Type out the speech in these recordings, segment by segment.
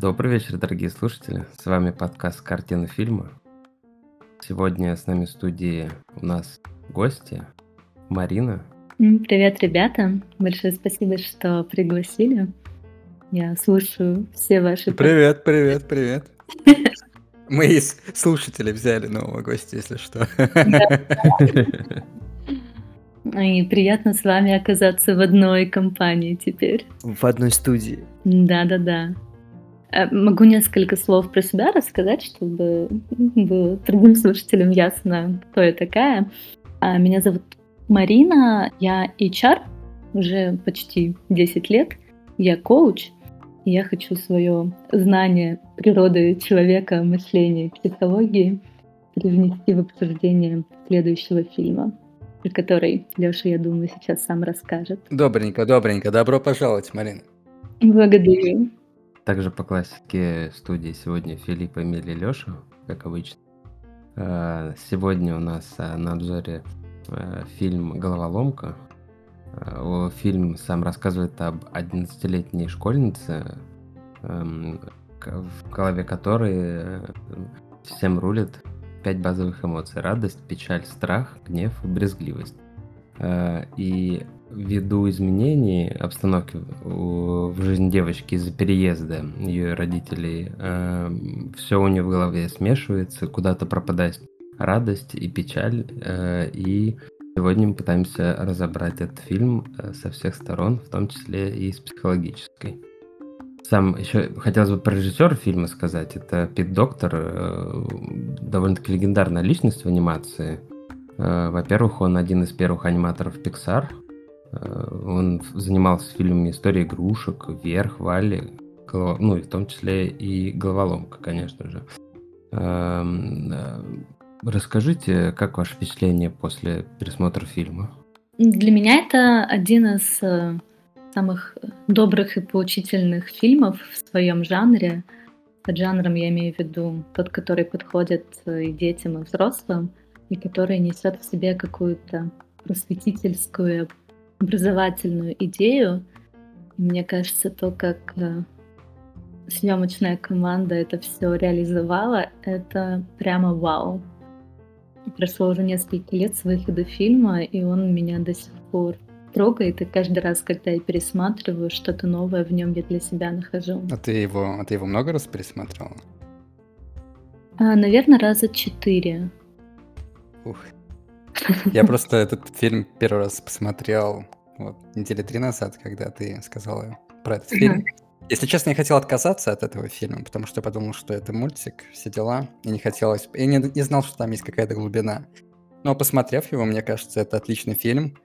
Добрый вечер, дорогие слушатели. С вами подкаст «Картины фильма». Сегодня с нами в студии у нас гости Марина. Привет, ребята. Большое спасибо, что пригласили. Я слушаю все ваши... Привет, привет, привет. Мы из слушателей взяли нового гостя, если что. И приятно с вами оказаться в одной компании теперь. В одной студии. Да-да-да. Э, могу несколько слов про себя рассказать, чтобы было другим слушателям ясно, кто я такая. А, меня зовут Марина, я HR уже почти 10 лет. Я коуч, и я хочу свое знание природы человека, мышления, психологии привнести в обсуждение следующего фильма про который Леша, я думаю, сейчас сам расскажет. Добренько, добренько. Добро пожаловать, Марина. Благодарю. Также по классике студии сегодня Филипп, Эмили, Леша, как обычно. А, сегодня у нас а, на обзоре а, фильм «Головоломка». Фильм сам рассказывает об 11-летней школьнице, эм, в голове которой э, всем рулит пять базовых эмоций. Радость, печаль, страх, гнев и брезгливость. И ввиду изменений обстановки в жизни девочки из-за переезда ее родителей, э, все у нее в голове смешивается, куда-то пропадает радость и печаль. Э, и сегодня мы пытаемся разобрать этот фильм со всех сторон, в том числе и с психологической. Сам еще хотелось бы про режиссера фильма сказать. Это Пит Доктор, э, довольно-таки легендарная личность в анимации. Э, во-первых, он один из первых аниматоров Pixar. Э, он занимался фильмами «История игрушек», «Вверх», «Валли», ну и в том числе и «Головоломка», конечно же. Эм, расскажите, как ваше впечатление после пересмотра фильма? Для меня это один из самых добрых и поучительных фильмов в своем жанре. Под жанром я имею в виду тот, который подходит и детям, и взрослым, и который несет в себе какую-то просветительскую, образовательную идею. мне кажется, то, как э, съемочная команда это все реализовала, это прямо вау. Прошло уже несколько лет с выхода фильма, и он меня до сих пор трогает, и каждый раз, когда я пересматриваю, что-то новое в нем я для себя нахожу. А ты его, а ты его много раз пересматривала? А, наверное, раза четыре. Ух. Я просто этот фильм первый раз посмотрел вот, недели три назад, когда ты сказала про этот фильм. Если честно, я хотел отказаться от этого фильма, потому что я подумал, что это мультик, все дела, и не хотелось... Я не, не знал, что там есть какая-то глубина. Но посмотрев его, мне кажется, это отличный фильм.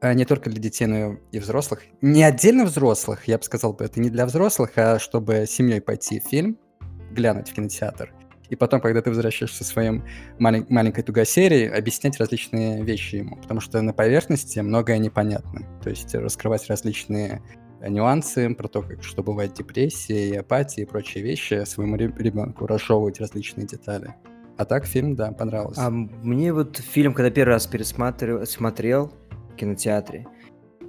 А, не только для детей, но и взрослых. Не отдельно взрослых, я бы сказал это не для взрослых, а чтобы семьей пойти в фильм, глянуть в кинотеатр. И потом, когда ты возвращаешься своим малень- маленькой тугосерии, объяснять различные вещи ему. Потому что на поверхности многое непонятно. То есть раскрывать различные нюансы про то, как, что бывает депрессия и апатия и прочие вещи своему ребенку, разжевывать различные детали. А так фильм, да, понравился. А мне вот фильм, когда первый раз пересматривал, смотрел, кинотеатре,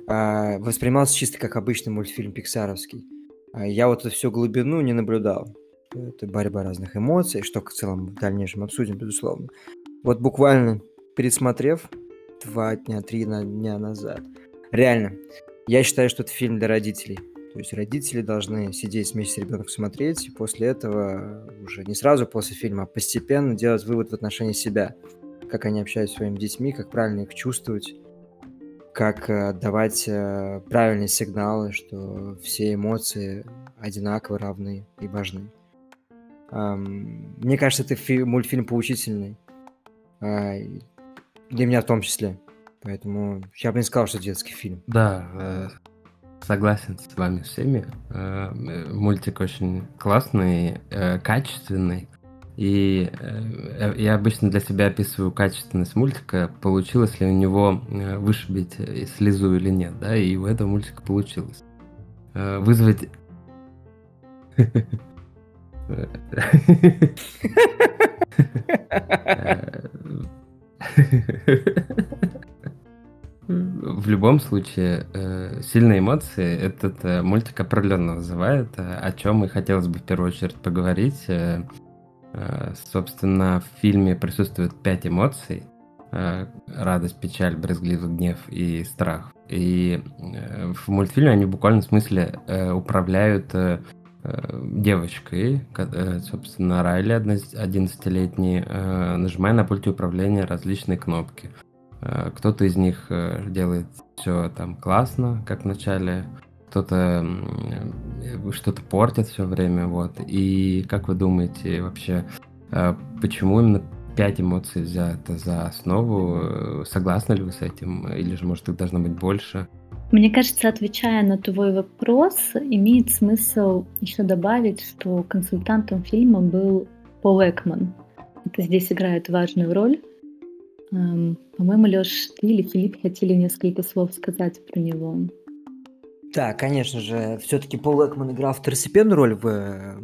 а, воспринимался чисто как обычный мультфильм пиксаровский. А я вот эту всю глубину не наблюдал. Это борьба разных эмоций, что в целом в дальнейшем обсудим, безусловно. Вот буквально пересмотрев два дня, три дня назад. Реально, я считаю, что это фильм для родителей. То есть родители должны сидеть вместе с ребенком смотреть, и после этого уже не сразу после фильма, а постепенно делать вывод в отношении себя. Как они общаются с своими детьми, как правильно их чувствовать, как э, давать э, правильные сигналы, что все эмоции одинаково равны и важны. Мне кажется, это фи- мультфильм поучительный. А, для меня в том числе. Поэтому я бы не сказал, что детский фильм. Да, э, согласен с вами всеми. Мультик очень классный, качественный. И э, я обычно для себя описываю качественность мультика, получилось ли у него э, вышибить слезу или нет, да, и у этого мультика получилось. Э, вызвать... в любом случае, э, сильные эмоции этот э, мультик определенно вызывает, э, о чем и хотелось бы в первую очередь поговорить. Собственно, в фильме присутствует пять эмоций. Радость, печаль, брезгливый гнев и страх. И в мультфильме они в буквальном смысле управляют девочкой, э, собственно, Райли, 11-летней, э, нажимая на пульте управления различные кнопки. Э, кто-то из них э, делает все там классно, как в начале, кто-то э, что-то портит все время, вот. И как вы думаете вообще, почему именно пять эмоций взято за основу? Согласны ли вы с этим? Или же, может, их должно быть больше? Мне кажется, отвечая на твой вопрос, имеет смысл еще добавить, что консультантом фильма был Пол Экман. Это здесь играет важную роль. Эм, по-моему, Лёш, ты или Филипп хотели несколько слов сказать про него. Да, конечно же, все-таки Пол Экман играл второстепенную роль в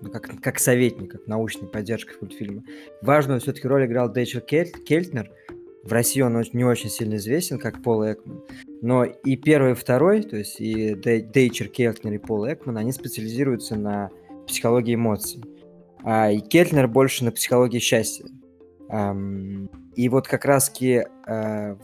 ну, как, как советник, как научной поддержкой мультфильма. Важную все-таки роль играл Дэйчер Кельтнер. В России он не очень сильно известен, как Пол Экман. Но и первый, и второй, то есть и Дейчер Кельтнер, и Пол Экман, они специализируются на психологии эмоций. А и Кельтнер больше на психологии счастья. И вот как раз-таки э,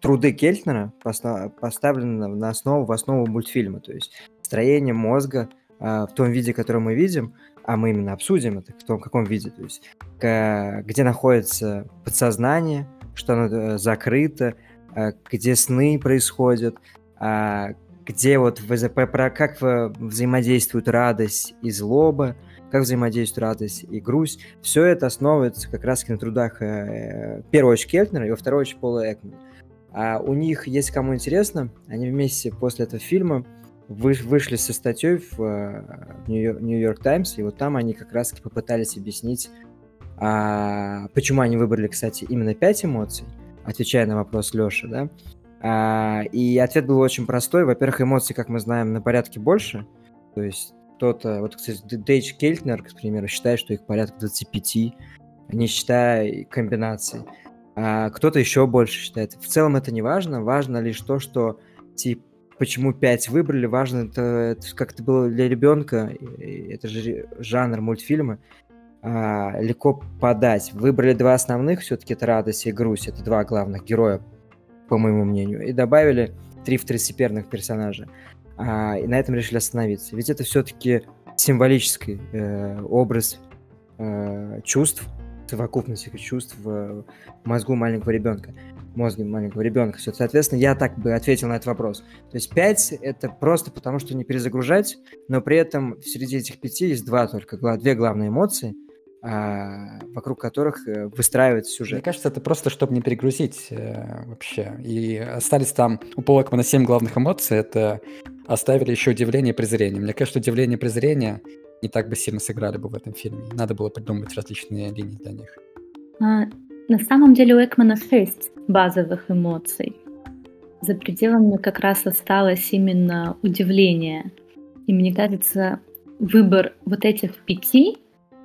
труды Кельтнера поставлены на основу, в основу мультфильма, то есть строение мозга э, в том виде, который мы видим, а мы именно обсудим это в том, каком виде, то есть где находится подсознание, что оно э, закрыто, где сны происходят, а, где вот как взаимодействуют радость и злоба, как взаимодействует радость и грусть. Все это основывается как раз на трудах э, первую очередь Кельтнера и во вторую очередь Пола Экмана. А у них, если кому интересно, они вместе после этого фильма вы, вышли со статьей в э, Нью-Йорк Таймс, и вот там они как раз попытались объяснить, а, почему они выбрали, кстати, именно пять эмоций, отвечая на вопрос Леши, да. А, и ответ был очень простой. Во-первых, эмоций, как мы знаем, на порядке больше. То есть кто-то, вот, кстати, Дейдж Кельтнер, к примеру, считает, что их порядка 25, не считая комбинаций. А кто-то еще больше считает. В целом это не важно, важно лишь то, что типа почему 5 выбрали, важно это, это как это было для ребенка, это же жанр мультфильма, а, легко подать. Выбрали два основных, все-таки это радость и грусть, это два главных героя, по моему мнению, и добавили три второстепенных персонажа а, и на этом решили остановиться. Ведь это все-таки символический э, образ э, чувств, совокупность чувств в мозгу маленького ребенка, мозге маленького ребенка. Соответственно, я так бы ответил на этот вопрос. То есть 5 это просто потому, что не перезагружать, но при этом среди этих пяти есть два только, две главные эмоции – вокруг которых э, выстраивается сюжет. Мне кажется, это просто, чтобы не перегрузить э, вообще. И остались там у Пола Экмана семь главных эмоций. Это оставили еще удивление и презрение. Мне кажется, удивление и презрение не так бы сильно сыграли бы в этом фильме. Надо было придумать различные линии для них. А, на самом деле у Экмана шесть базовых эмоций. За пределами как раз осталось именно удивление. И мне кажется, выбор вот этих пяти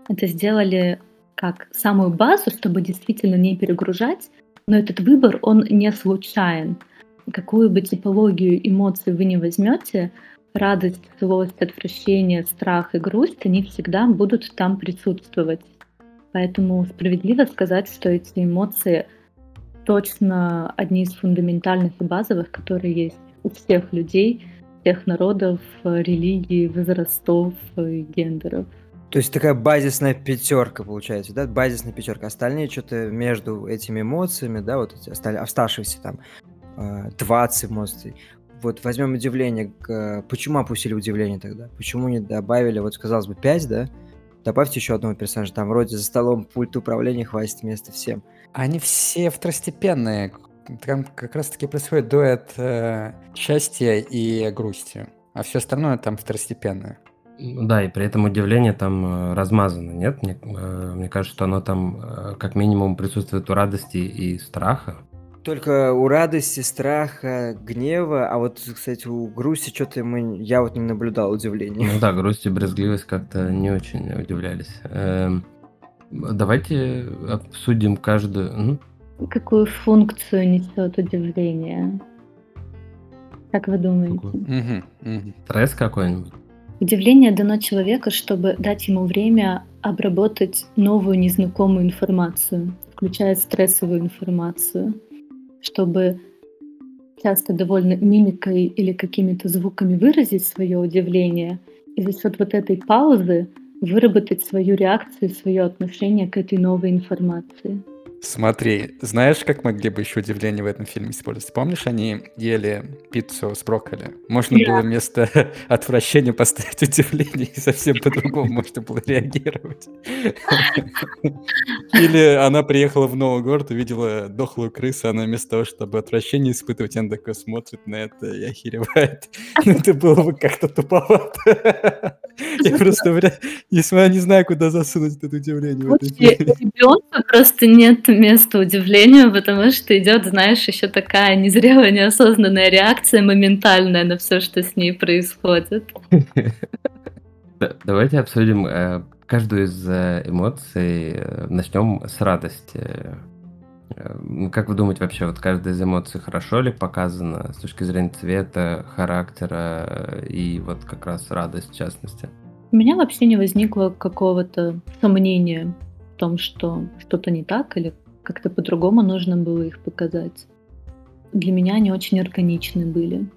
это сделали как самую базу, чтобы действительно не перегружать, но этот выбор, он не случайен. Какую бы типологию эмоций вы не возьмете, радость, злость, отвращение, страх и грусть, они всегда будут там присутствовать. Поэтому справедливо сказать, что эти эмоции точно одни из фундаментальных и базовых, которые есть у всех людей, всех народов, религий, возрастов и гендеров. То есть такая базисная пятерка получается, да? Базисная пятерка. Остальные что-то между этими эмоциями, да, вот эти остали, оставшиеся там 20 э, эмоций. Вот возьмем удивление. Почему опустили удивление тогда? Почему не добавили, вот казалось бы, 5, да? Добавьте еще одного персонажа. Там вроде за столом пульт управления хватит места всем. Они все второстепенные. Там как раз-таки происходит дуэт э, счастья и грусти. А все остальное там второстепенное. Да, и при этом удивление там э, размазано, нет? Мне, э, мне кажется, что оно там э, как минимум присутствует у радости и страха. Только у радости, страха, гнева, а вот, кстати, у грусти что-то мы, я вот не наблюдал удивления. Ну да, грусть и брезгливость как-то не очень удивлялись. Эм, давайте обсудим каждую... какую функцию несет удивление? Как вы думаете? Мгм. Стресс какой-нибудь? Удивление дано человеку, чтобы дать ему время обработать новую незнакомую информацию, включая стрессовую информацию, чтобы часто довольно мимикой или какими-то звуками выразить свое удивление и за счет вот этой паузы выработать свою реакцию, свое отношение к этой новой информации. Смотри, знаешь, как могли бы еще удивление в этом фильме использовать? Помнишь, они ели пиццу с брокколи? Можно Да. было вместо отвращения поставить удивление, и совсем по-другому можно было реагировать. Или она приехала в новый город, увидела дохлую крысу, она вместо того, чтобы отвращение испытывать, она такой смотрит на это и охеревает. Ну, это было бы как-то туповато. Я просто, я не знаю, куда засунуть это удивление у ребенка просто нет места удивлению, потому что идет, знаешь, еще такая незрелая, неосознанная реакция моментальная на все, что с ней происходит. Да- Давайте обсудим э, каждую из э, эмоций. Э, Начнем с радости. Как вы думаете, вообще, вот каждая из эмоций хорошо ли показана с точки зрения цвета, характера и вот как раз радость в частности? У меня вообще не возникло какого-то сомнения в том, что что-то не так или как-то по-другому нужно было их показать. Для меня они очень органичны были.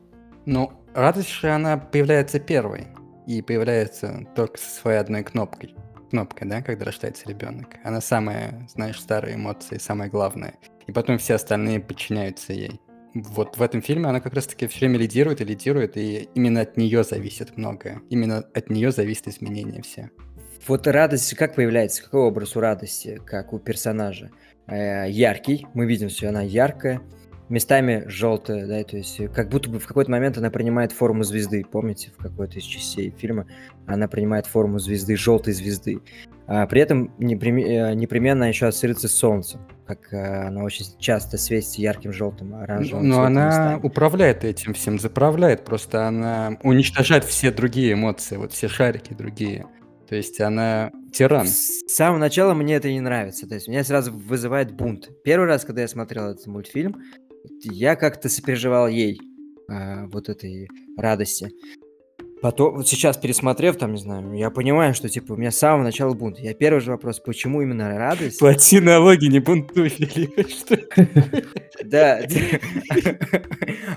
Ну, радость же она появляется первой. И появляется только со своей одной кнопкой. Кнопкой, да, когда рождается ребенок. Она самая, знаешь, старая эмоция, самая главная. И потом все остальные подчиняются ей. Вот в этом фильме она как раз-таки все время лидирует и лидирует, и именно от нее зависит многое. Именно от нее зависит изменения все. Вот радость как появляется? Какой образ у радости, как у персонажа? Э, яркий, мы видим, что она яркая, местами желтая, да, то есть э, как будто бы в какой-то момент она принимает форму звезды, помните, в какой-то из частей фильма она принимает форму звезды, желтой звезды. А при этом э, непременно еще ассоциируется с солнцем, как э, она очень часто светится ярким желтым, оранжевым Но цветом она местами. управляет этим всем, заправляет. Просто она уничтожает все другие эмоции, вот все шарики другие. То есть она тиран. С самого начала мне это не нравится. То есть меня сразу вызывает бунт. Первый раз, когда я смотрел этот мультфильм, я как-то сопереживал ей а, вот этой радости. Потом, вот сейчас пересмотрев, там, не знаю, я понимаю, что, типа, у меня с самого начала бунт. Я первый же вопрос, почему именно радость? Плати налоги, не бунтуй. Что Да.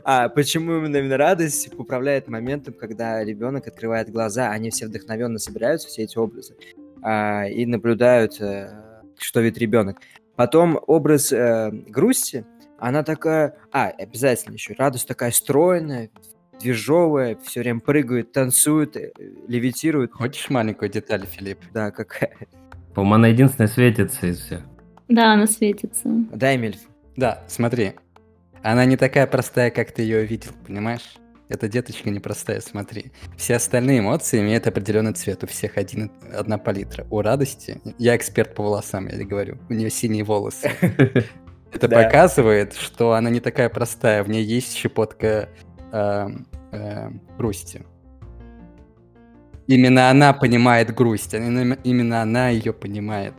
А почему именно, именно радость управляет моментом, когда ребенок открывает глаза, они все вдохновенно собираются, все эти образы, а, и наблюдают, э, что видит ребенок. Потом образ э, грусти, она такая... А, обязательно еще. Радость такая стройная, движовая, все время прыгает, танцует, э, левитирует. Хочешь маленькую деталь, Филипп? Да, какая... По-моему, она единственная светится из всех. Да, она светится. Да, Эмиль, Да, смотри. Она не такая простая, как ты ее видел, понимаешь? Эта деточка непростая, смотри. Все остальные эмоции имеют определенный цвет. У всех один, одна палитра. У радости... Я эксперт по волосам, я говорю. У нее синие волосы. Это показывает, что она не такая простая. В ней есть щепотка эм, эм, грусти. Именно она понимает грусть. Именно именно она ее понимает.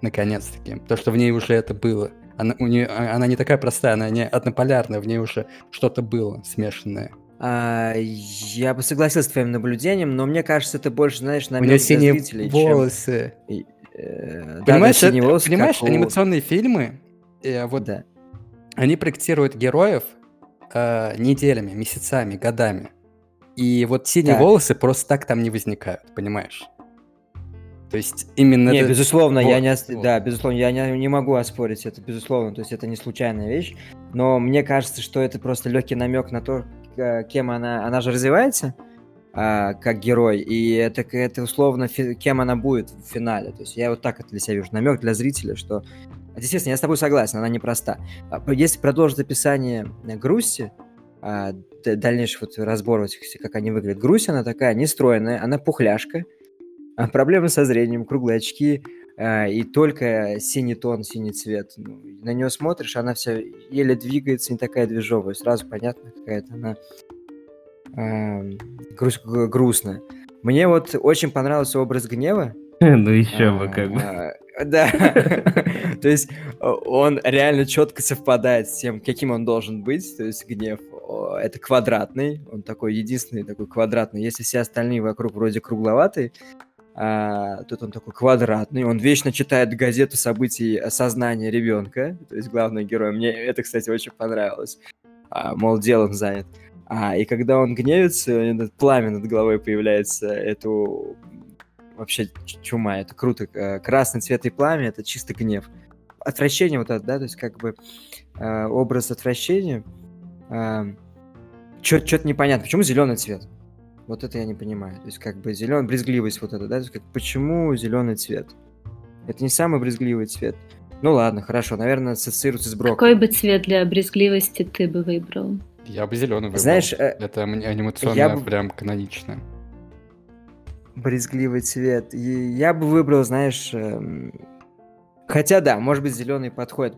Наконец-таки. Потому что в ней уже это было. Она, у нее, она не такая простая, она не однополярная, в ней уже что-то было смешанное. а, я бы согласился с твоим наблюдением, но мне кажется, это больше, знаешь, у намек нее синие зрителей, чем- волосы. Э, да, Понимаешь, да, синие это- волосы, понимаешь у- анимационные фильмы, э, вот Да. они проектируют героев э, неделями, месяцами, годами. И вот синие Так. волосы просто так там не возникают, понимаешь? То есть именно... Не, это- безусловно, я вот, не, ос- вот. да, безусловно, я не, не могу оспорить это, безусловно, то есть это не случайная вещь, но мне кажется, что это просто легкий намек на то, кем она, она же развивается а, как герой, и это, это условно фи- кем она будет в финале, то есть я вот так это для себя вижу, намек для зрителя, что, естественно, я с тобой согласен, она непроста. А, Если продолжить описание э, грусти, а, дальнейший вот разбор как они выглядят, грусть, она такая нестройная, она пухляшка, а проблемы со зрением, круглые очки и только синий тон, синий цвет. Ну, на нее смотришь, она вся еле двигается, не такая движовая. Сразу понятно, какая-то она грустная. Мне вот очень понравился образ гнева Ну еще бы как бы. А, Да. То есть он реально четко совпадает с тем, каким он должен быть. То есть гнев это квадратный, он такой единственный такой квадратный. Если все остальные вокруг вроде кругловатые, а, тут он такой квадратный. Он вечно читает газету событий сознания ребенка. То есть главный герой. Мне это, кстати, очень понравилось. А, мол, делом занят. А, и когда он гневится, пламя над головой появляется, эту вообще чума, это круто. Э, Красный цвет и пламя — это чисто гнев. Отвращение вот это, да, то есть как бы э, образ отвращения, что-то непонятно. Почему зеленый цвет? Вот это я не понимаю. То есть как бы зеленый, брезгливость вот это, да, то есть как, почему зеленый цвет? Это не самый брезгливый цвет. Ну ладно, хорошо, наверное, ассоциируется с брокколи. Какой бы цвет для брезгливости ты бы выбрал? Я бы зеленый выбрал. Знаешь, э, это ани- анимационно я бы- прям канонично. Брезгливый цвет. И я бы выбрал, знаешь, эм, хотя да, может быть, зеленый подходит.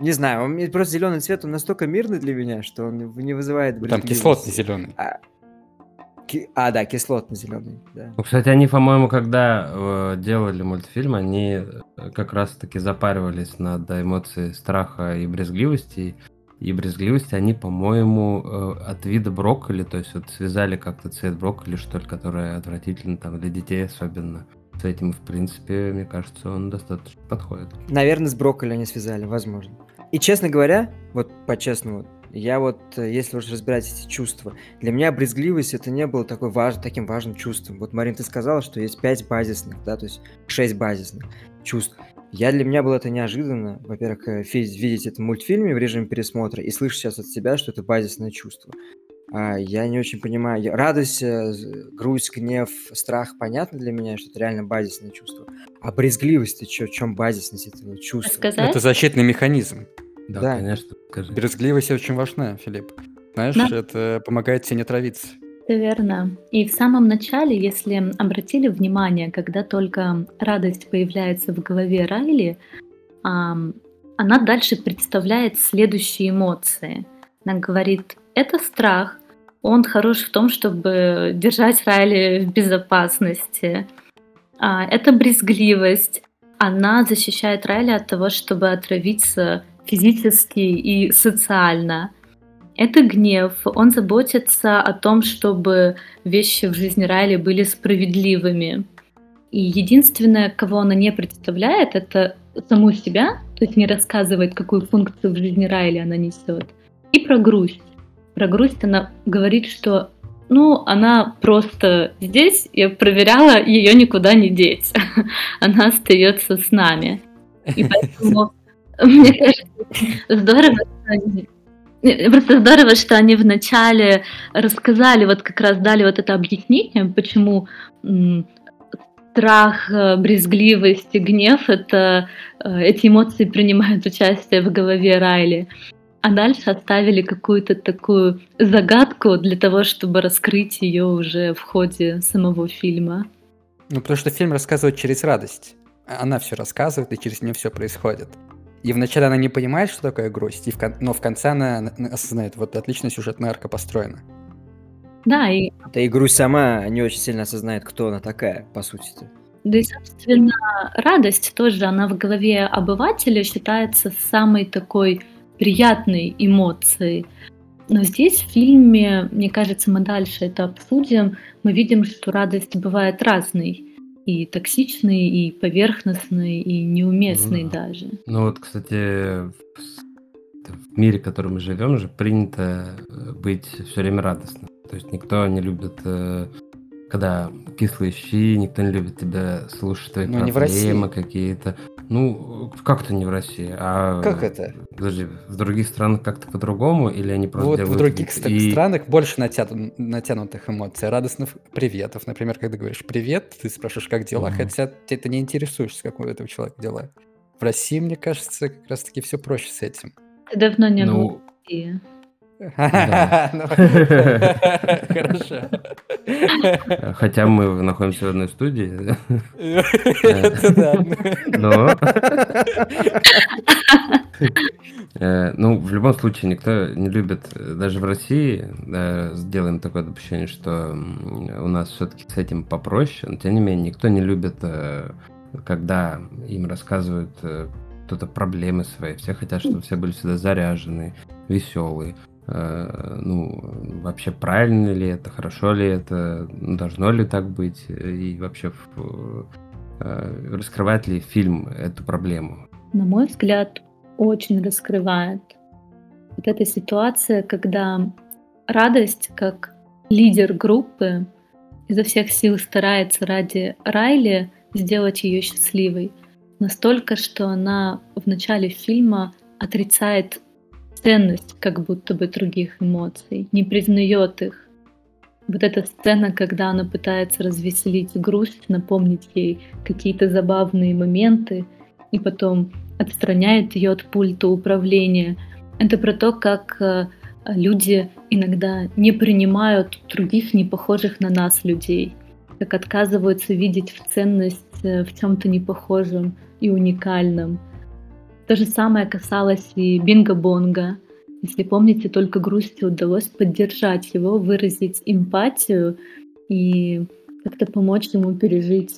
Не знаю, он мне просто зеленый цвет, он настолько мирный для меня, что он не вызывает Там кислотный зеленый. А, ки- а, да, кислотный зеленый, да. Ну, кстати, они, по-моему, когда э, делали мультфильм, они как раз-таки запаривались над эмоцией страха и брезгливости. И брезгливости они, по-моему, э, от вида брокколи, то есть вот связали как-то цвет брокколи, что ли, который отвратительно там для детей особенно. С этим, в принципе, мне кажется, он достаточно подходит. Наверное, с брокколи они связали, возможно. И, честно говоря, вот по-честному, я вот, э, если уж разбирать эти чувства, для меня брезгливость это не было такой важ... таким важным чувством. Вот, Марин, ты сказала, что есть пять базисных, да, то есть шесть базисных чувств. Я для меня было это неожиданно, во-первых, э, видеть это в мультфильме в режиме пересмотра и слышать сейчас от себя, что это базисное чувство. А, я не очень понимаю. Я- Радость, э, грусть, гнев, страх понятно для меня, что это реально базисное чувство. А брезгливость, ты чё, в чем базисность этого чувства? Сказать? Это защитный механизм. Да, Да. конечно, скажи. Брезгливость очень важна, Филипп. Знаешь, Да. это помогает тебе не травиться. Это верно. И в самом начале, если обратили внимание, когда только радость появляется в голове Райли, она дальше представляет следующие эмоции. Она говорит, это страх, он хорош в том, чтобы держать Райли в безопасности. А, это брезгливость, она защищает Райли от того, чтобы отравиться физически и социально. Это гнев. Он заботится о том, чтобы вещи в жизни Райли были справедливыми. И единственное, кого она не представляет, это саму себя, то есть не рассказывает, какую функцию в жизни Райли она несет. И про грусть. Про грусть она говорит, что ну, она просто здесь, я проверяла, ее никуда не деть. Она остается с нами. И поэтому, мне кажется, здорово, что Просто здорово, что они вначале рассказали, вот как раз дали вот это объяснение, почему страх, э, брезгливость и гнев это э, эти эмоции принимают участие в голове Райли. А дальше оставили какую-то такую загадку для того, чтобы раскрыть ее уже в ходе самого фильма. Ну, потому что фильм рассказывает через радость. Она все рассказывает, и через нее все происходит. И вначале она не понимает, что такое грусть, и в кон- но в конце она осознает, вот отлично сюжетная арка построена. Да, и, Да и грусть сама не очень сильно осознает, кто она такая, по сути-то. да и собственно, радость тоже, она в голове обывателя считается самой такой приятной эмоцией. Но здесь в фильме, мне кажется, мы дальше это обсудим, мы видим, что радость бывает разной. И токсичной, и поверхностной, и неуместной Ну да. даже. Ну вот, кстати, в в мире, в котором мы живем, же принято э, быть все время радостным. То есть никто не любит, э, когда кислые щи, никто не любит тебя слушать твои Ну, проблемы какие-то. Ну, как-то не в России, а... Как это? Подожди, в других странах как-то по-другому, или они просто вот в других И- странах больше натя- натянутых эмоций, радостных приветов. Например, когда говоришь «привет», ты спрашиваешь, как дела, Мгм. хотя ты это не интересуешься, как у этого человека дела. В России, мне кажется, как раз-таки все проще с этим. Ты давно не был Ну, в России. Ну, Хорошо. Хотя мы находимся в одной студии, но... Э, ну, в любом случае, никто не любит, э, даже в России, сделаем такое допущение, что у нас все-таки с этим попроще, но тем не менее, никто не любит, э, когда им рассказывают кто-то проблемы свои. Все хотят, чтобы все были всегда заряжены, веселые. Ну, вообще правильно ли это, хорошо ли это, должно ли так быть, и вообще раскрывает ли фильм эту проблему? На мой взгляд, очень раскрывает. Вот эта ситуация, когда радость как лидер группы изо всех сил старается ради Райли сделать ее счастливой. Настолько, что она в начале фильма отрицает ценность как будто бы других эмоций, не признает их. Вот эта сцена, когда она пытается развеселить грусть, напомнить ей какие-то забавные моменты, и потом отстраняет ее от пульта управления. Это про то, как э, люди иногда не принимают других, не похожих на нас людей, как отказываются видеть в ценность э, в чем-то непохожем и уникальном. То же самое касалось и Бинго-Бонга. Если помните, только грустью удалось поддержать его, выразить эмпатию и как-то помочь ему пережить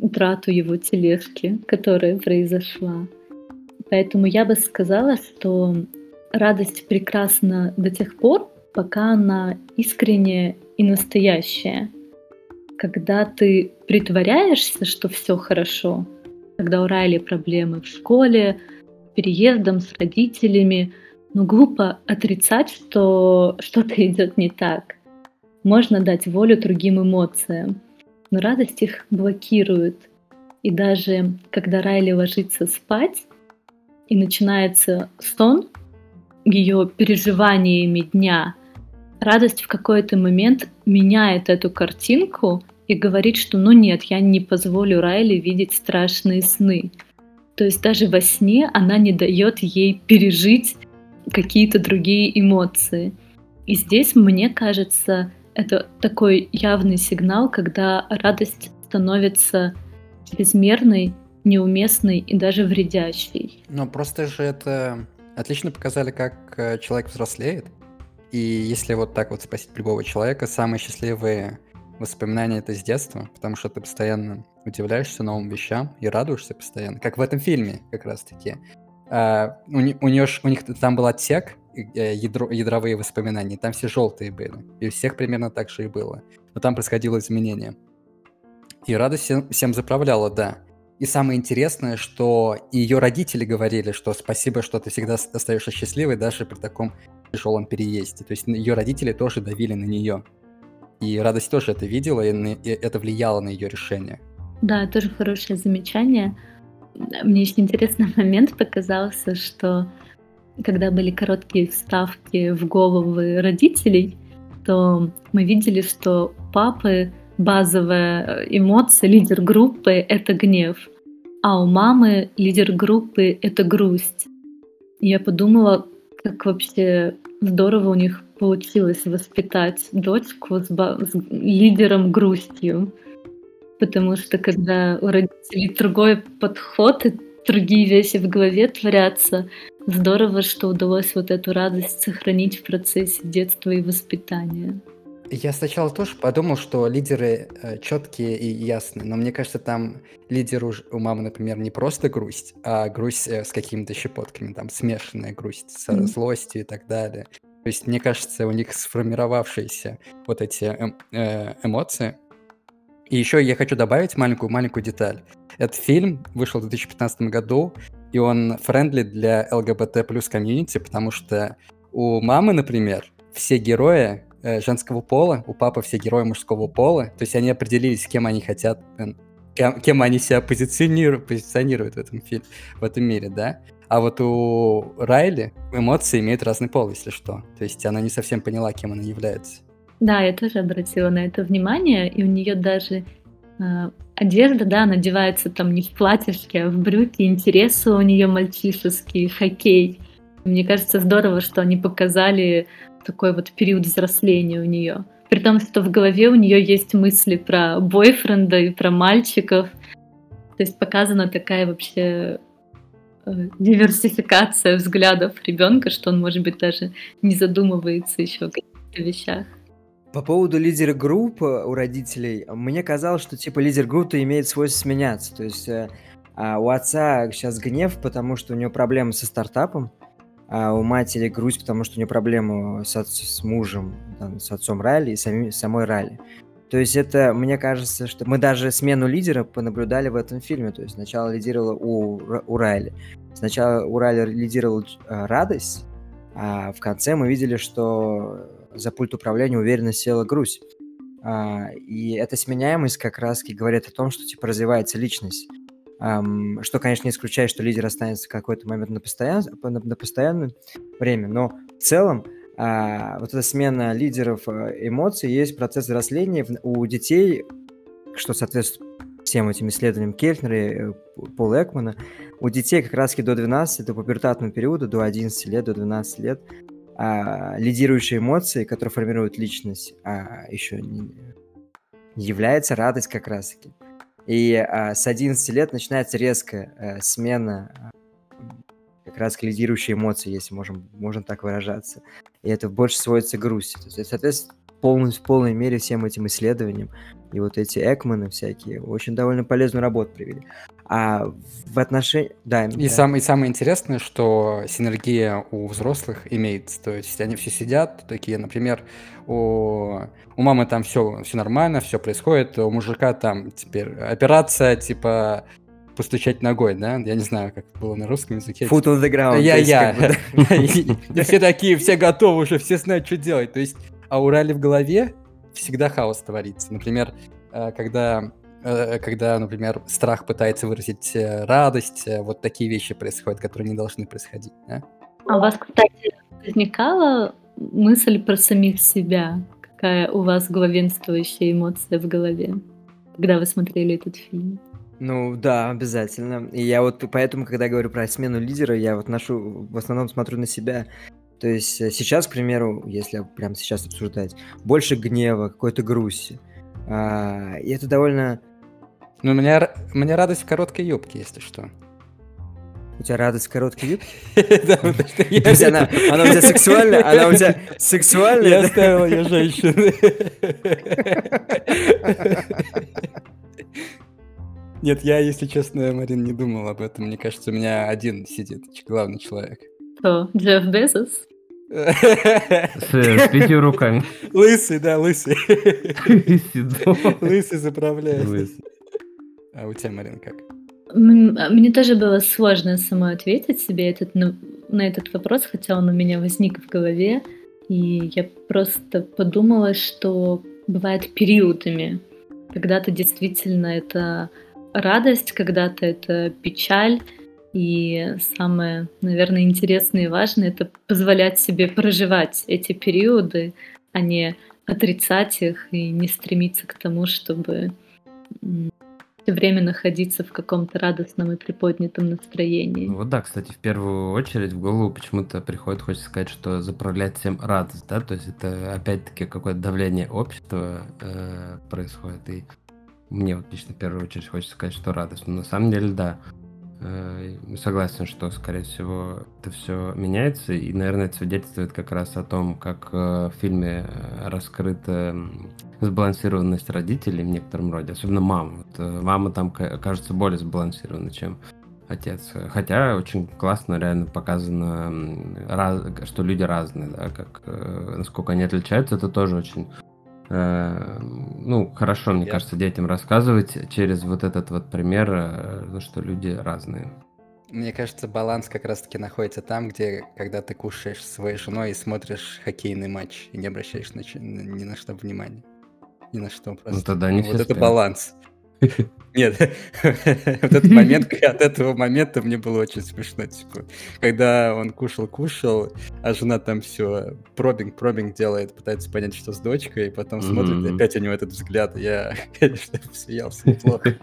утрату его тележки, которая произошла. Поэтому я бы сказала, что радость прекрасна до тех пор, пока она искренняя и настоящая. Когда ты притворяешься, что все хорошо, когда у Райли проблемы в школе, переездом с родителями, но глупо отрицать, что что-то идет не так. Можно дать волю другим эмоциям но радость их блокирует. И даже когда Райли ложится спать и начинается сон ее переживаниями дня, радость в какой-то момент меняет эту картинку и говорит, что ну нет, я не позволю Райли видеть страшные сны. То есть даже во сне она не дает ей пережить какие-то другие эмоции. И здесь, мне кажется, это такой явный сигнал, когда радость становится чрезмерной, неуместной и даже вредящей. Но просто же это отлично показали, как э, человек взрослеет. И если вот так вот спросить любого человека, самые счастливые воспоминания это с детства, потому что ты постоянно удивляешься новым вещам и радуешься постоянно, как в этом фильме как раз-таки. А, у, у, нее, у них там был отсек, Э, ядро, ядровые воспоминания. Там все желтые были. И у всех примерно так же и было. Но там происходило изменение. И радость всем, всем заправляла, да. И самое интересное, что ее родители говорили, что спасибо, что ты всегда остаешься счастливой даже при таком тяжелом переезде. То есть ее родители тоже давили на нее. И радость тоже это видела, и, и это влияло на ее решение. Да, тоже хорошее замечание. Мне еще интересный момент показался, что когда были короткие вставки в головы родителей, то мы видели, что папы базовая эмоция, лидер группы — это гнев, а у мамы лидер группы — это грусть. И я подумала, как вообще здорово у них получилось воспитать дочку с, с лидером грустью. Потому что когда у родителей другой подход и другие вещи в голове творятся, Здорово, что удалось вот эту радость сохранить в процессе детства и воспитания. Я сначала тоже подумал, что лидеры э, четкие и ясные, но мне кажется, там лидер у, у мамы, например, не просто грусть, а грусть э, с какими-то щепотками, там смешанная грусть с mm-hmm. злостью и так далее. То есть, мне кажется, у них сформировавшиеся вот эти э, э, эмоции. И еще я хочу добавить маленькую-маленькую деталь. Этот фильм вышел в 2015 году, и он friendly для ЛГБТ плюс комьюнити, потому что у мамы, например, все герои э, женского пола, у папы все герои мужского пола, то есть они определились, кем они хотят, э, кем, кем они себя позиционируют, позиционируют в этом фильме, в этом мире, да. А вот у Райли эмоции имеют разный пол, если что. То есть она не совсем поняла, кем она является. Да, я тоже обратила на это внимание, и у нее даже э, одежда, да, надевается там не в платьишке, а в брюки, интересы у нее мальчишеские, хоккей. Мне кажется, здорово, что они показали такой вот период взросления у нее. При том, что в голове у нее есть мысли про бойфренда и про мальчиков. То есть показана такая вообще диверсификация взглядов ребенка, что он, может быть, даже не задумывается еще о каких-то вещах. По поводу лидера группы у родителей, мне казалось, что типа лидер группы имеет свойство сменяться. То есть э, а у отца сейчас гнев, потому что у него проблемы со стартапом, а у матери грусть, потому что у нее проблемы с, отц- с мужем, там, с отцом Райли и сами, самой Райли. То есть это, мне кажется, что мы даже смену лидера понаблюдали в этом фильме. То есть сначала лидировала у, у Райли. Сначала у Райли лидировала э, радость, а в конце мы видели, что за пульт управления уверенно села грусть. А, и эта сменяемость как раз говорит о том, что типа развивается личность. Um, что, конечно, не исключает, что лидер останется какой-то момент на, постоян... на, на постоянное время, но в целом uh, вот эта смена лидеров uh, эмоций есть процесс взросления у детей, что соответствует всем этим исследованиям Кельтнера и э, Пола Экмана, у детей как раз до 12, до пубертатного периода, до 11 лет, до 12 лет, а, лидирующие эмоции, которые формируют личность, а, еще не, является радость как раз-таки. И а, с 11 лет начинается резкая а, смена а, как раз эмоции, если можем, можем так выражаться. И это больше сводится к грусти. То есть, соответственно, полностью, в полной мере всем этим исследованиям и вот эти Экманы всякие очень довольно полезную работу привели. А в отношении... Да, и, да. Сам, и самое интересное, что синергия у взрослых имеется. То есть они все сидят такие, например, у, у мамы там все, все нормально, все происходит, у мужика там теперь операция, типа постучать ногой, да? Я не знаю, как было на русском языке. Foot on the ground. Я, я. И все такие, все готовы уже, все знают, что делать. То есть, а у Рали в голове всегда хаос творится. Например, э, когда Э, когда, например, страх пытается выразить э, радость, вот такие вещи происходят, которые не должны происходить. Да? А у вас, кстати, возникала мысль про самих себя? Какая у вас главенствующая эмоция в голове, когда вы смотрели этот фильм? Ну да, обязательно. И я вот поэтому, когда говорю про смену лидера, я вот ношу, в основном смотрю на себя. То есть сейчас, к примеру, если прямо сейчас обсуждать, больше гнева, какой-то грусти. А, и это довольно ну, у меня, у меня радость в короткой юбке, если что. У тебя радость в короткой юбке? Да, То есть она, она у тебя сексуальная? Она у тебя сексуальная? Я оставил ее женщины. Нет, я, если честно, Марин, не думал об этом. Мне кажется, у меня один сидит, главный человек. Кто? Джефф Безос? С, с пятью руками. Лысый, да, лысый. Лысый заправляет. Лысый. А у тебя, Марин, как? Мне тоже было сложно самой ответить себе этот, на, на этот вопрос, хотя он у меня возник в голове. И я просто подумала, что бывает периодами. Когда-то действительно это радость, когда-то это печаль. И самое, наверное, интересное и важное — это позволять себе проживать эти периоды, а не отрицать их и не стремиться к тому, чтобы все время находиться в каком-то радостном и приподнятом настроении. Вот да, кстати, в первую очередь в голову почему-то приходит, хочется сказать, что заправлять всем радость, да, то есть это опять-таки какое-то давление общества э, происходит, и мне вот лично в первую очередь хочется сказать, что радость, но на самом деле, да, Э, согласен, что, скорее всего, это все меняется, и, наверное, это свидетельствует как раз о том, как э, в фильме э, раскрыта сбалансированность родителей в некотором роде, особенно мама. Вот, мама там кажется более сбалансирована, чем отец. Хотя очень классно реально показано, что люди разные, да, как, насколько они отличаются, это тоже очень ну, хорошо, мне Я... кажется, детям рассказывать через вот этот вот пример, э, что люди разные. Мне кажется, баланс как раз-таки находится там, где, когда ты кушаешь своей женой и смотришь хоккейный матч и не обращаешь на, ни на что внимания. Ни на что просто. Ну, тогда не Вот это баланс. Нет, вот этот момент, от этого момента мне было очень смешно, типа, когда он кушал-кушал, а жена там все пробинг, пробинг делает, пытается понять, что с дочкой, и потом смотрит, и опять у него этот взгляд, я, конечно, смеялся неплохо.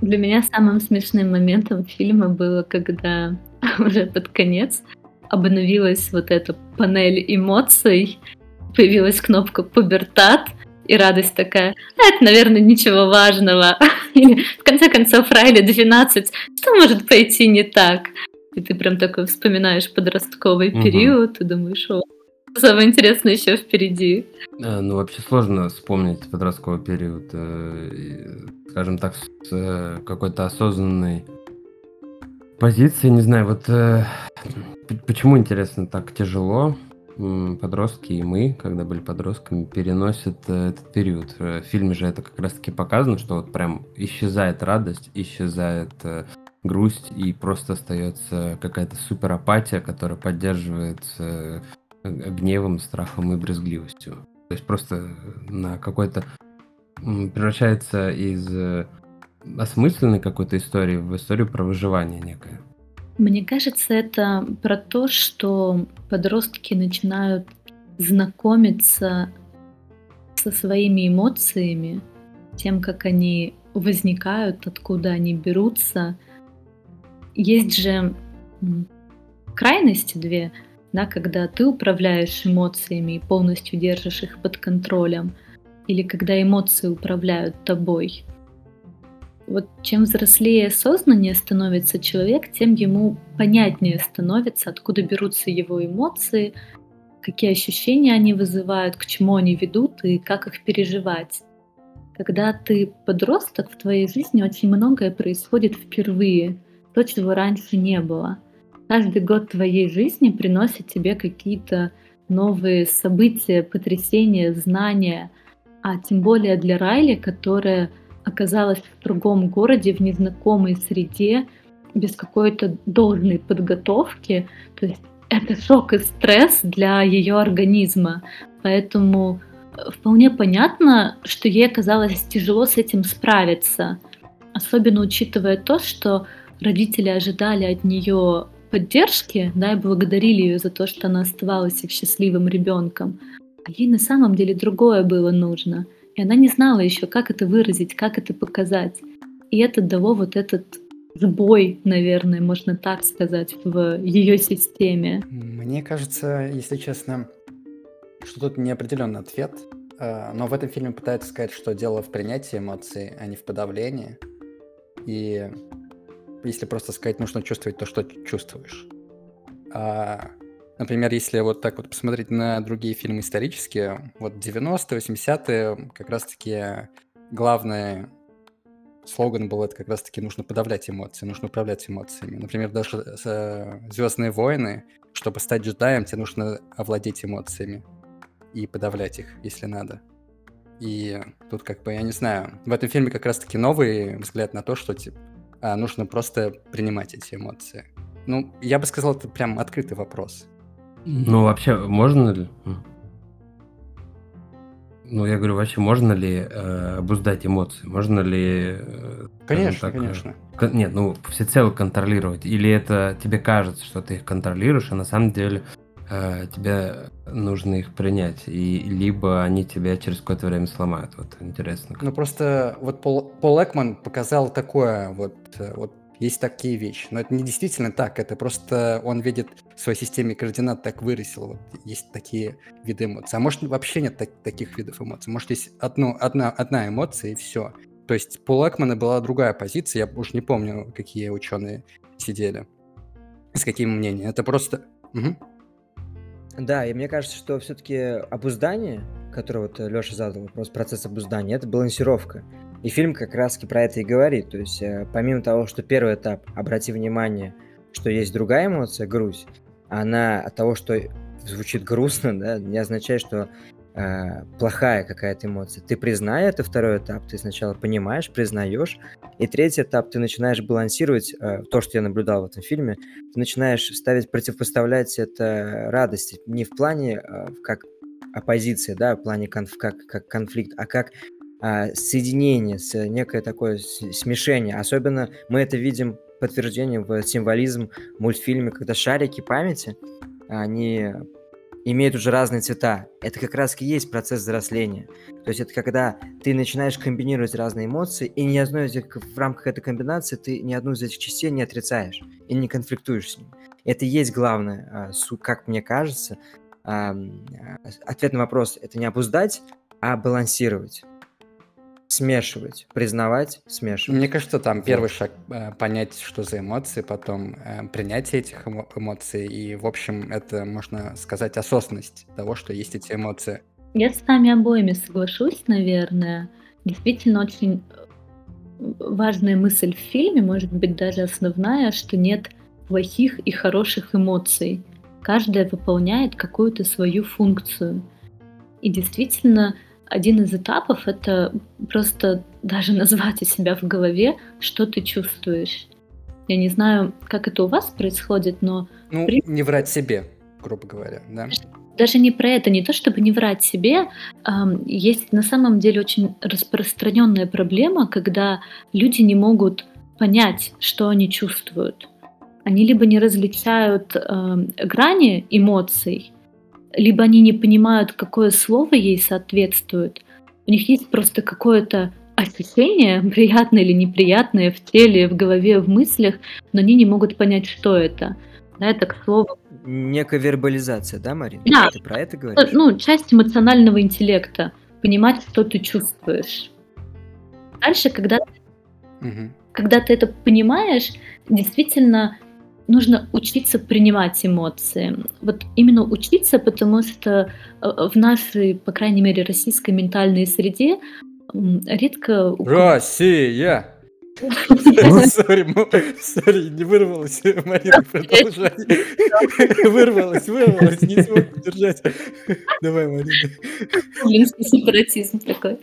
Для меня самым смешным моментом фильма было, когда уже под конец обновилась вот эта панель эмоций, появилась кнопка «Пубертат», и радость такая, а это, наверное, ничего важного. Или, в конце концов, Райли 12, что может пойти не так? и ты прям такой вспоминаешь подростковый Мгм. период, и думаешь, о, самое интересное еще впереди. Э, Ну, вообще сложно вспомнить подростковый период, э, скажем так, с э, какой-то осознанной позиции. Не знаю, вот почему, интересно, так тяжело подростки и мы, когда были подростками, переносят э, этот период. Э, В фильме же это как раз-таки показано, что вот прям исчезает радость, исчезает э, грусть, и просто остается какая-то супер апатия, которая поддерживается гневом, страхом и брезгливостью. То есть просто на какой-то превращается из осмысленной какой-то истории в историю про выживание некое. Мне кажется, это про то, что подростки начинают знакомиться со своими эмоциями, тем, как они возникают, откуда они берутся. Есть же крайности две, да, когда ты управляешь эмоциями и полностью держишь их под контролем, или когда эмоции управляют тобой. Вот чем взрослее и осознаннее становится человек, тем ему понятнее становится, откуда берутся его эмоции, какие ощущения они вызывают, к чему они ведут и как их переживать. Когда ты подросток, в твоей жизни очень многое происходит впервые, то, чего раньше не было. Каждый год твоей жизни приносит тебе какие-то новые события, потрясения, знания, а тем более для Райли, которая оказалась в другом городе, в незнакомой среде, без какой-то должной подготовки. То есть это шок и стресс для ее организма. Поэтому э, вполне понятно, что ей оказалось тяжело с этим справиться. Особенно учитывая то, что родители ожидали от нее поддержки, да, и благодарили ее за то, что она оставалась их счастливым ребенком. А ей на самом деле другое было нужно. И она не знала еще, как это выразить, как это показать. И это дало вот этот сбой, наверное, можно так сказать, в ее системе. Мне кажется, если честно, что тут неопределенный ответ. э, Но в этом фильме пытаются сказать, что дело в принятии эмоций, а не в подавлении. И если просто сказать, нужно чувствовать то, что чувствуешь. А, например, если вот так вот посмотреть на другие фильмы исторические, вот 90-е, 80-е, как раз-таки главный слоган был это как раз-таки нужно подавлять эмоции, нужно управлять эмоциями. Например, даже Звездные войны, чтобы стать джедаем, тебе нужно овладеть эмоциями и подавлять их, если надо. И тут как бы, я не знаю, в этом фильме как раз-таки новый взгляд на то, что типа, нужно просто принимать эти эмоции. Ну, я бы сказал, это прям открытый вопрос. Ну, вообще, можно ли... Ну, я говорю, вообще, можно ли э, обуздать эмоции? Можно ли... э, Конечно, так, э, конечно. кон- Нет, ну, всецело контролировать. Или это тебе кажется, что ты их контролируешь, а на самом деле э, тебе нужно их принять. И либо они тебя через какое-то время сломают. Вот интересно. Ну, просто вот Пол, Пол Экман показал такое, вот, э, вот есть такие вещи. Но это не действительно так, это просто он видит в своей системе координат так вырисил. Вот есть такие виды эмоций. А может, вообще нет так- таких видов эмоций. Может, есть одно, одна, одна эмоция и все. То есть Пол Экмана была другая позиция, я уж не помню, какие ученые сидели, с какими мнениями. Это просто... Мгм. Да, и мне кажется, что все-таки обуздание, которое вот Леша задал вопрос, процесс обуздания, это балансировка. И фильм как раз про это и говорит. То есть, э, помимо того, что первый этап, обрати внимание, что есть другая эмоция, грусть, она от того, что звучит грустно, да, не означает, что э, плохая какая-то эмоция. Ты признай это второй этап, ты сначала понимаешь, признаешь, и третий этап ты начинаешь балансировать э, то, что я наблюдал в этом фильме, ты начинаешь ставить, противопоставлять это радости не в плане э, как оппозиция, да, в плане конф, как, как конфликт, а как соединение, с некое такое смешение. Особенно мы это видим подтверждение в символизм мультфильме, когда шарики памяти, они имеют уже разные цвета. Это как раз и есть процесс взросления. То есть это когда ты начинаешь комбинировать разные эмоции, и ни одной из этих, в рамках этой комбинации ты ни одну из этих частей не отрицаешь и не конфликтуешь с ним. Это и есть главное, а, как мне кажется. А, а, Ответ на вопрос – это не обуздать, а балансировать. Смешивать, признавать, смешивать. Мне кажется, там первый шаг э, понять, что за эмоции, потом э, принятие этих эмо- эмоций, и, в общем, это, можно сказать, осознанность того, что есть эти эмоции. Я с вами обоими соглашусь, наверное. Действительно, очень важная мысль в фильме, может быть, даже основная, что нет плохих и хороших эмоций. Каждая выполняет какую-то свою функцию. И действительно, один из этапов — это просто даже назвать у себя в голове, что ты чувствуешь. Я не знаю, как это у вас происходит, но... Ну, при... не врать себе, грубо говоря, да? Даже не про это, не то чтобы не врать себе. Есть на самом деле очень распространенная проблема, когда люди не могут понять, что они чувствуют. Они либо не различают грани эмоций, либо они не понимают, какое слово ей соответствует. У них есть просто какое-то ощущение, приятное или неприятное в теле, в голове, в мыслях, но они не могут понять, что это. Да, это к слову. Некая вербализация, да, Марина? Да. Ты про это говоришь? Ну, часть эмоционального интеллекта. Понимать, что ты чувствуешь. Дальше, когда, угу. когда ты это понимаешь, действительно нужно учиться принимать эмоции. Вот именно учиться, потому что э, в нашей, по крайней мере, российской ментальной среде редко... Россия! Сори, сори, не вырвалось, Марина, продолжай. Вырвалось, вырвалось, не смог удержать. Давай, Марина. Блин, сепаратизм такой.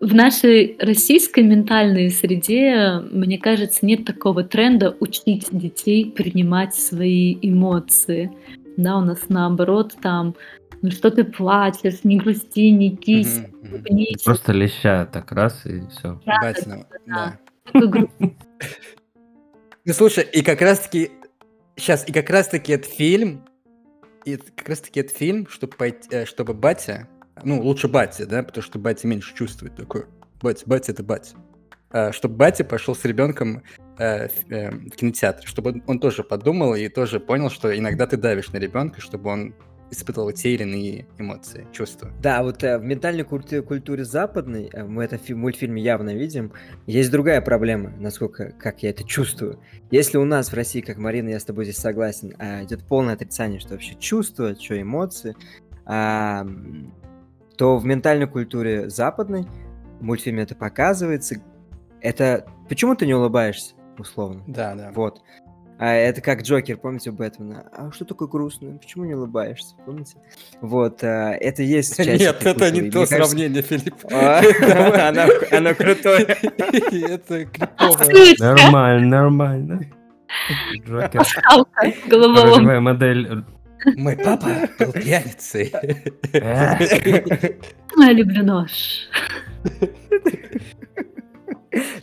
В нашей российской ментальной среде, мне кажется, нет такого тренда учить детей принимать свои эмоции. Да, у нас наоборот там, ну что ты плачешь, не грусти, не кись, угу, угу. Просто леща так раз и все. Да, Батина, да. да. Ну слушай, и как раз таки сейчас, и как раз таки этот фильм, и как раз таки этот фильм, чтобы пойти, э, чтобы батя ну, лучше батя, да, потому что батя меньше чувствует такое. Батя, батя это батя. А, чтобы батя пошел с ребенком э, э, в кинотеатр, чтобы он, тоже подумал и тоже понял, что иногда ты давишь на ребенка, чтобы он испытывал те или иные эмоции, чувства. Да, вот э, в ментальной культуре, культуре западной, э, мы это в мультфильме явно видим, есть другая проблема, насколько, как я это чувствую. Если у нас в России, как Марина, я с тобой здесь согласен, э, идет полное отрицание, что вообще чувства, что эмоции, то в ментальной культуре западной в мультфильме это показывается. Это почему ты не улыбаешься, условно? Да, да. Вот. А это как Джокер, помните, у Бэтмена? А что такое грустно? Почему не улыбаешься? Помните? Вот, а, это есть часть Нет, это не то сравнение, Филипп. А, оно крутое. Это криповое. Нормально, нормально. Джокер. Головолом. модель мой папа был пьяницей. Я люблю нож.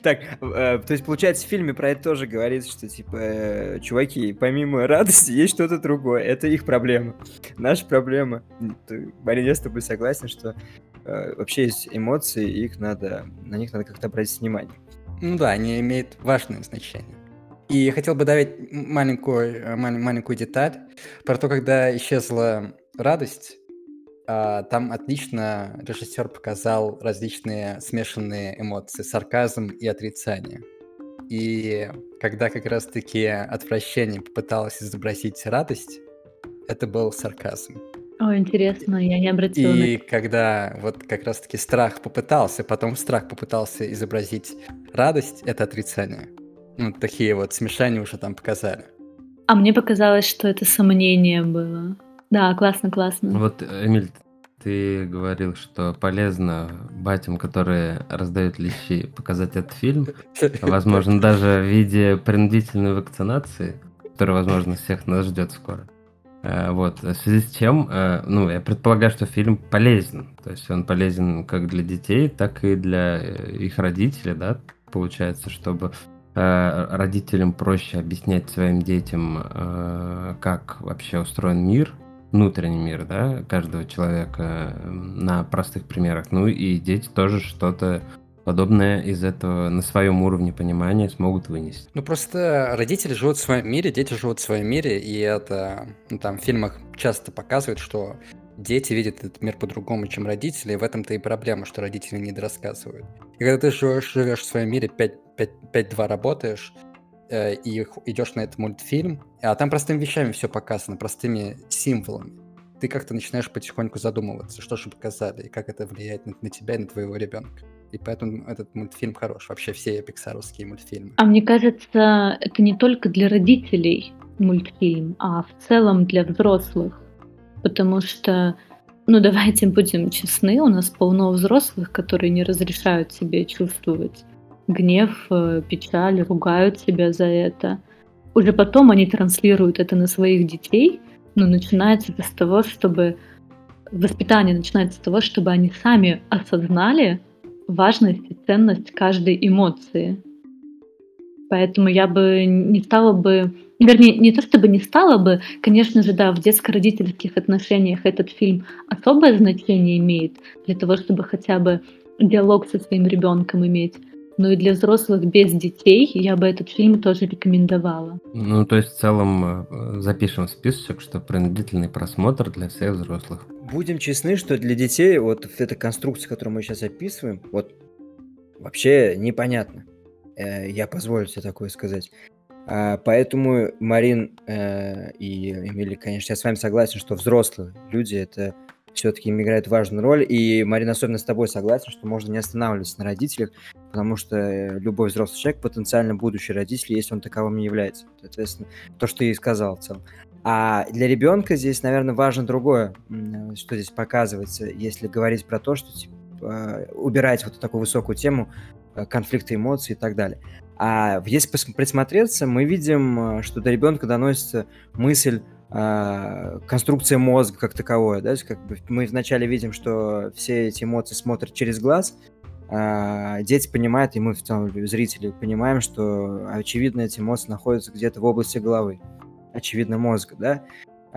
Так, э, то есть, получается, в фильме про это тоже говорится, что, типа, э, чуваки, помимо радости, есть что-то другое. Это их проблема. Наша проблема. Марина, я с тобой согласен, что э, вообще есть эмоции, их надо, на них надо как-то обратить внимание. Ну да, они имеют важное значение. И хотел бы добавить маленькую, э, маленькую деталь про то, когда исчезла радость. А, там отлично режиссер показал различные смешанные эмоции, сарказм и отрицание. И когда как раз-таки отвращение попыталось изобразить радость, это был сарказм. О, интересно, я не обратила И на... когда вот как раз-таки страх попытался, потом страх попытался изобразить радость, это отрицание. Ну, такие вот смешания уже там показали. А мне показалось, что это сомнение было. Да, классно, классно. Вот, Эмиль, ты говорил, что полезно батям, которые раздают лещи, показать этот фильм. Возможно, даже в виде принудительной вакцинации, которая, возможно, всех нас ждет скоро. Э, вот, в связи с чем, э, ну, я предполагаю, что фильм полезен. То есть он полезен как для детей, так и для э, их родителей, да, получается, чтобы родителям проще объяснять своим детям, э, как вообще устроен мир, внутренний мир, да, каждого человека на простых примерах. Ну и дети тоже что-то подобное из этого на своем уровне понимания смогут вынести. Ну просто родители живут в своем мире, дети живут в своем мире, и это ну, там в фильмах часто показывают, что дети видят этот мир по-другому, чем родители, и в этом-то и проблема, что родители не дорассказывают. И когда ты живешь, живешь в своем мире, 5-2 работаешь, э, и идешь на этот мультфильм, а там простыми вещами все показано, простыми символами, ты как-то начинаешь потихоньку задумываться, что же показали, и как это влияет на, на тебя и на твоего ребенка. И поэтому этот мультфильм хорош, вообще все пиксаровские мультфильмы. А мне кажется, это не только для родителей мультфильм, а в целом для взрослых. Потому что, ну давайте будем честны, у нас полно взрослых, которые не разрешают себе чувствовать гнев, э, печаль, ругают себя за это. Уже потом они транслируют это на своих детей, но начинается с того, чтобы воспитание начинается с того, чтобы они сами осознали важность и ценность каждой эмоции. Поэтому я бы не стала бы, вернее, не то чтобы не стала бы, конечно же, да, в детско-родительских отношениях этот фильм особое значение имеет для того, чтобы хотя бы диалог со своим ребенком иметь. Но и для взрослых без детей я бы этот фильм тоже рекомендовала. Ну, то есть в целом э, запишем списочек, что принудительный просмотр для всех взрослых. Будем честны, что для детей вот эта конструкция, которую мы сейчас описываем, вот вообще непонятно. Э, я позволю себе такое сказать. А, поэтому, Марин э, и Эмили, конечно, я с вами согласен, что взрослые люди это все-таки играют важную роль. И, Марина, особенно с тобой согласен, что можно не останавливаться на родителях, потому что э, любой взрослый человек потенциально будущий родитель, если он таковым не является. Соответственно, то, что ты и сказал в целом. А для ребенка здесь, наверное, важно другое, что здесь показывается, если говорить про то, что типа, убирать вот такую высокую тему конфликты эмоций и так далее. А если присмотреться, мы видим, э, что до ребенка доносится мысль э, конструкция мозга как таковое, да, как бы мы вначале видим, что все эти эмоции смотрят через глаз, а дети понимают, и мы в целом зрители понимаем, что очевидно эти эмоции находятся где-то в области головы, очевидно мозга, да.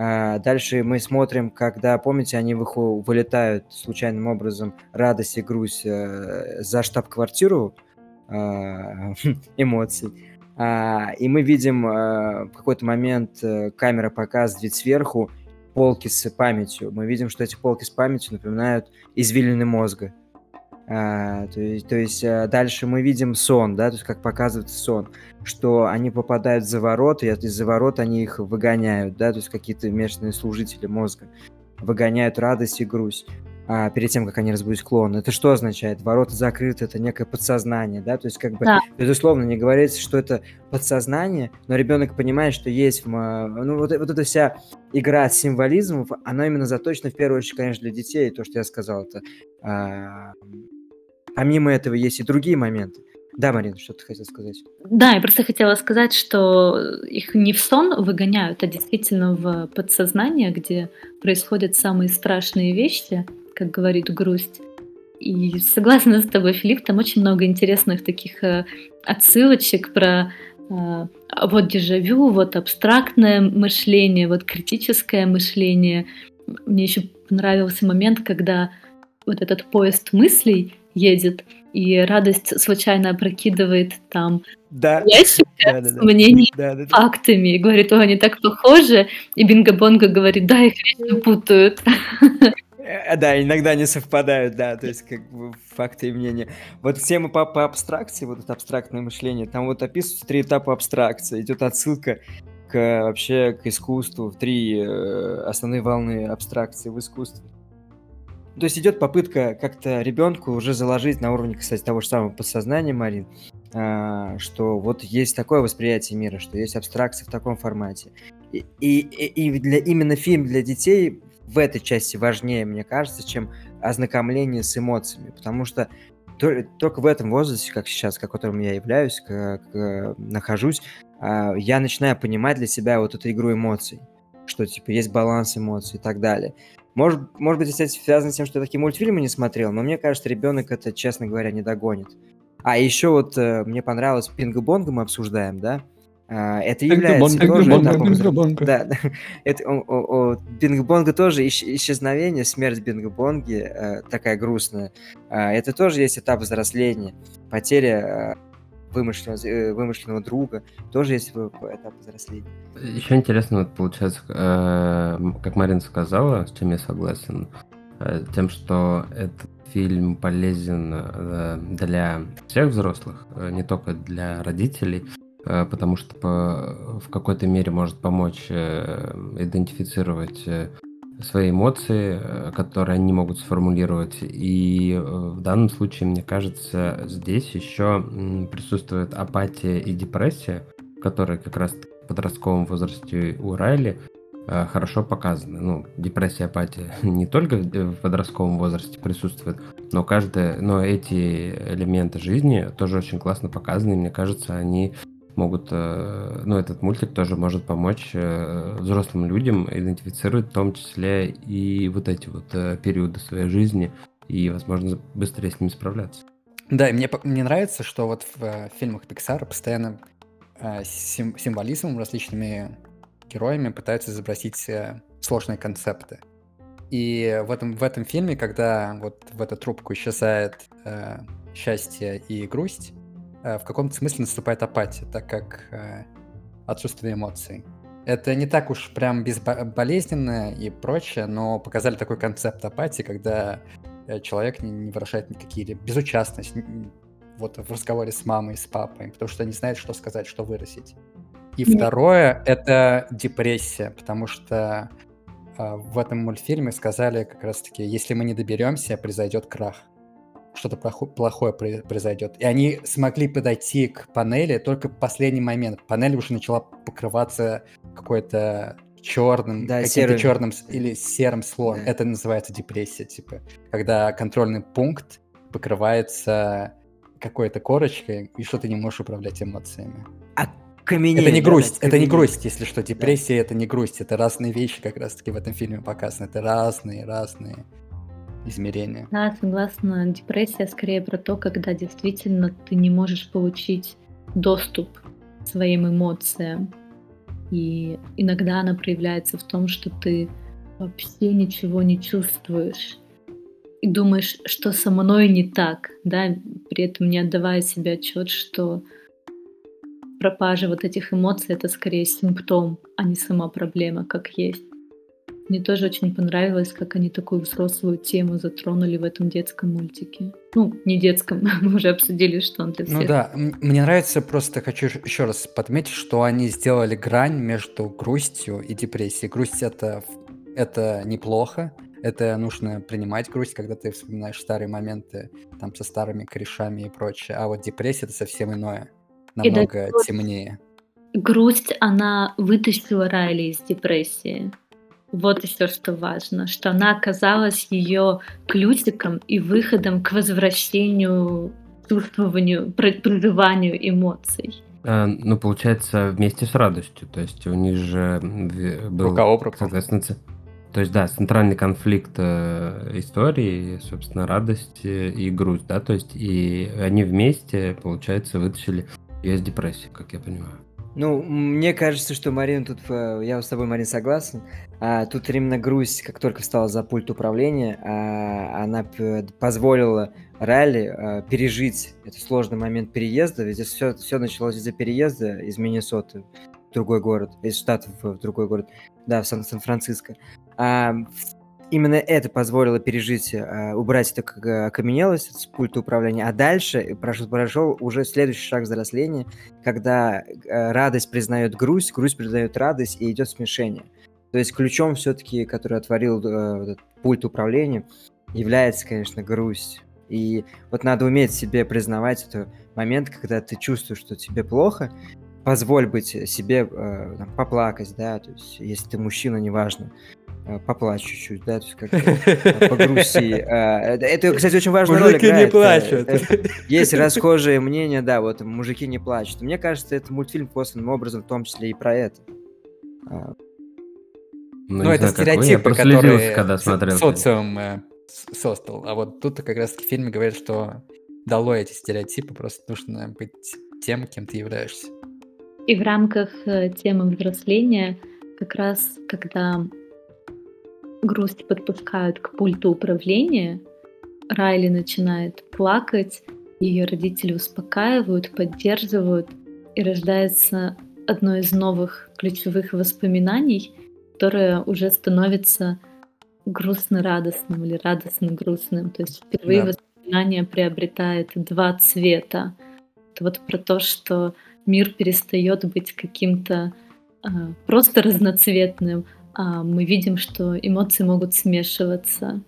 А дальше мы смотрим, когда, помните, они вылетают случайным образом радость и грусть э, за штаб-квартиру э, эмоций. А, и мы видим э, в какой-то момент э, камера показывает сверху полки с памятью. Мы видим, что эти полки с памятью напоминают извилины мозга. А, то есть, то есть а, дальше мы видим сон, да, то есть как показывается сон, что они попадают за ворот, и из-за ворот они их выгоняют, да, то есть какие-то местные служители мозга выгоняют радость и грусть а, перед тем, как они разбудят клон. Это что означает? Ворота закрыты, это некое подсознание, да, то есть как бы, да. безусловно, не говорится, что это подсознание, но ребенок понимает, что есть, ну, вот, вот эта вся игра символизмов, она именно заточена в первую очередь, конечно, для детей, то, что я сказал, это а, Помимо этого есть и другие моменты. Да, Марина, что ты хотела сказать? Да, я просто хотела сказать, что их не в сон выгоняют, а действительно в подсознание, где происходят самые страшные вещи, как говорит грусть. И согласна с тобой, Филипп, там очень много интересных таких э, отсылочек про э, вот дежавю, вот абстрактное мышление, вот критическое мышление. Мне еще понравился момент, когда вот этот поезд мыслей едет, и радость случайно опрокидывает там да. ящик да, да, с мнениями, да, да, да. фактами, и говорит, о, они так похожи, и Бинго-Бонго говорит, да, их вечно путают. Э, да, иногда они совпадают, да, то есть как бы факты и мнения. Вот тема по, по абстракции, вот это абстрактное мышление, там вот описываются три этапа абстракции, идет отсылка к вообще к искусству, в три э, основные волны абстракции в искусстве. То есть идет попытка как-то ребенку уже заложить на уровне, кстати, того же самого подсознания, Марин, а, что вот есть такое восприятие мира, что есть абстракция в таком формате. И, и, и для, именно фильм для детей в этой части важнее, мне кажется, чем ознакомление с эмоциями, потому что только в этом возрасте, как сейчас, к которому я являюсь, как э, нахожусь, а, я начинаю понимать для себя вот эту игру эмоций, что типа есть баланс эмоций и так далее. Может, может быть, это связано с тем, что я такие мультфильмы не смотрел, но мне кажется, ребенок это, честно говоря, не догонит. А еще вот э, мне понравилось Бинг-Бонга мы обсуждаем, да? А, это является тоже этапом... Да, это, о, о, о, Бинг-Бонга тоже исч, исчезновение, смерть Бинг-Бонги э, такая грустная. Э, это тоже есть этап взросления, потеря вымышленного, э, вымышленного друга, тоже есть этап взросления. Еще интересно, вот получается, э, как Марина сказала, с чем я согласен, э, тем, что этот фильм полезен для всех взрослых, не только для родителей, потому что по, в какой-то мере может помочь идентифицировать свои эмоции, э, которые они могут сформулировать. И э, в данном случае, мне кажется, здесь еще присутствует апатия и депрессия, которые как раз в подростковом возрасте у Райли э, хорошо показаны. Ну, депрессия, апатия не только в подростковом возрасте присутствует, но каждая, но эти элементы жизни тоже очень классно показаны. Мне кажется, они могут, э, ну, этот мультик тоже может помочь э, взрослым людям идентифицировать в том числе и вот эти вот э, периоды своей жизни и, возможно, быстрее с ними справляться. Да, и мне, мне нравится, что вот в фильмах Pixar постоянно сим, символизмом, различными героями пытаются изобразить сложные концепты. И в этом, в этом фильме, когда вот в эту трубку исчезает э, счастье и грусть, в каком-то смысле наступает апатия, так как э, отсутствие эмоций. Это не так уж прям безболезненно и прочее, но показали такой концепт апатии, когда э, человек не, выражает никакие безучастность вот в разговоре с мамой, с папой, потому что не знает, что сказать, что выразить. И Нет. второе — это депрессия, потому что э, в этом мультфильме сказали как раз-таки, если мы не доберемся, произойдет крах что-то плохое произойдет. И они смогли подойти к панели только в последний момент. Панель уже начала покрываться какой-то черным, да, каким-то черным или серым слоем. Да. Это называется депрессия, типа, когда контрольный пункт покрывается какой-то корочкой, и что ты не можешь управлять эмоциями. А каменеет, это не грусть, да, это не грусть, если что. Депрессия да. это не грусть, это разные вещи как раз-таки в этом фильме показаны. Это разные, разные измерения. Да, согласна. Депрессия скорее про то, когда действительно ты не можешь получить доступ к своим эмоциям. И иногда она проявляется в том, что ты вообще ничего не чувствуешь и думаешь, что со мной не так, да, при этом не отдавая себе отчет, что пропажа вот этих эмоций это скорее симптом, а не сама проблема, как есть. Мне тоже очень понравилось, как они такую взрослую тему затронули в этом детском мультике. Ну, не детском, мы уже обсудили, что он для ну всех. Ну да, мне нравится, просто хочу еще раз подметить, что они сделали грань между грустью и депрессией. Грусть это, это неплохо, это нужно принимать грусть, когда ты вспоминаешь старые моменты, там, со старыми корешами и прочее. А вот депрессия — это совсем иное, намного и темнее. Грусть, она вытащила Райли из депрессии. Вот еще что важно, что она оказалась ее ключиком и выходом к возвращению, чувствованию, проживанию эмоций. А, ну, получается, вместе с радостью. То есть у них же был, соответственно, то есть, да, центральный конфликт э, истории, собственно, радость и грусть, да, то есть, и они вместе, получается, вытащили ее из депрессии, как я понимаю. Ну, мне кажется, что Марин тут, э, я с тобой, Марин, согласен. А, тут именно грусть, как только встала за пульт управления, а, она позволила Ралли а, пережить этот сложный момент переезда. Ведь все, все началось из-за переезда из Миннесоты в другой город, из штата в, в другой город, да, в Сан- Сан-Франциско. А, именно это позволило пережить, э, убрать эту окаменелость с пульта управления, а дальше прошел, прошел уже следующий шаг взросления, когда э, радость признает грусть, грусть признает радость, и идет смешение. То есть ключом все-таки, который отворил э, пульт управления, является, конечно, грусть. И вот надо уметь себе признавать этот момент, когда ты чувствуешь, что тебе плохо, позволь быть себе э, там, поплакать, да, то есть если ты мужчина, неважно, Э, поплачь чуть-чуть, да, то есть как э, погрусти. Э, это, кстати, очень важная роль Мужики не плачут. Есть расхожее мнение, да, вот мужики не плачут. Мне кажется, это мультфильм косвенным образом, в том числе и про это. Ну, ну это стереотипы, которые когда смотрел социум создал. А вот тут как раз в фильме говорят, что дало эти стереотипы, просто нужно быть тем, кем ты являешься. И в рамках темы взросления как раз, когда грусть подпускают к пульту управления, Райли начинает плакать, ее родители успокаивают, поддерживают, и рождается одно из новых ключевых воспоминаний, которое уже становится грустно-радостным или радостно-грустным. То есть впервые да. воспоминание приобретает два цвета. Это вот про то, что мир перестает быть каким-то э, просто разноцветным, мы видим, что эмоции могут смешиваться.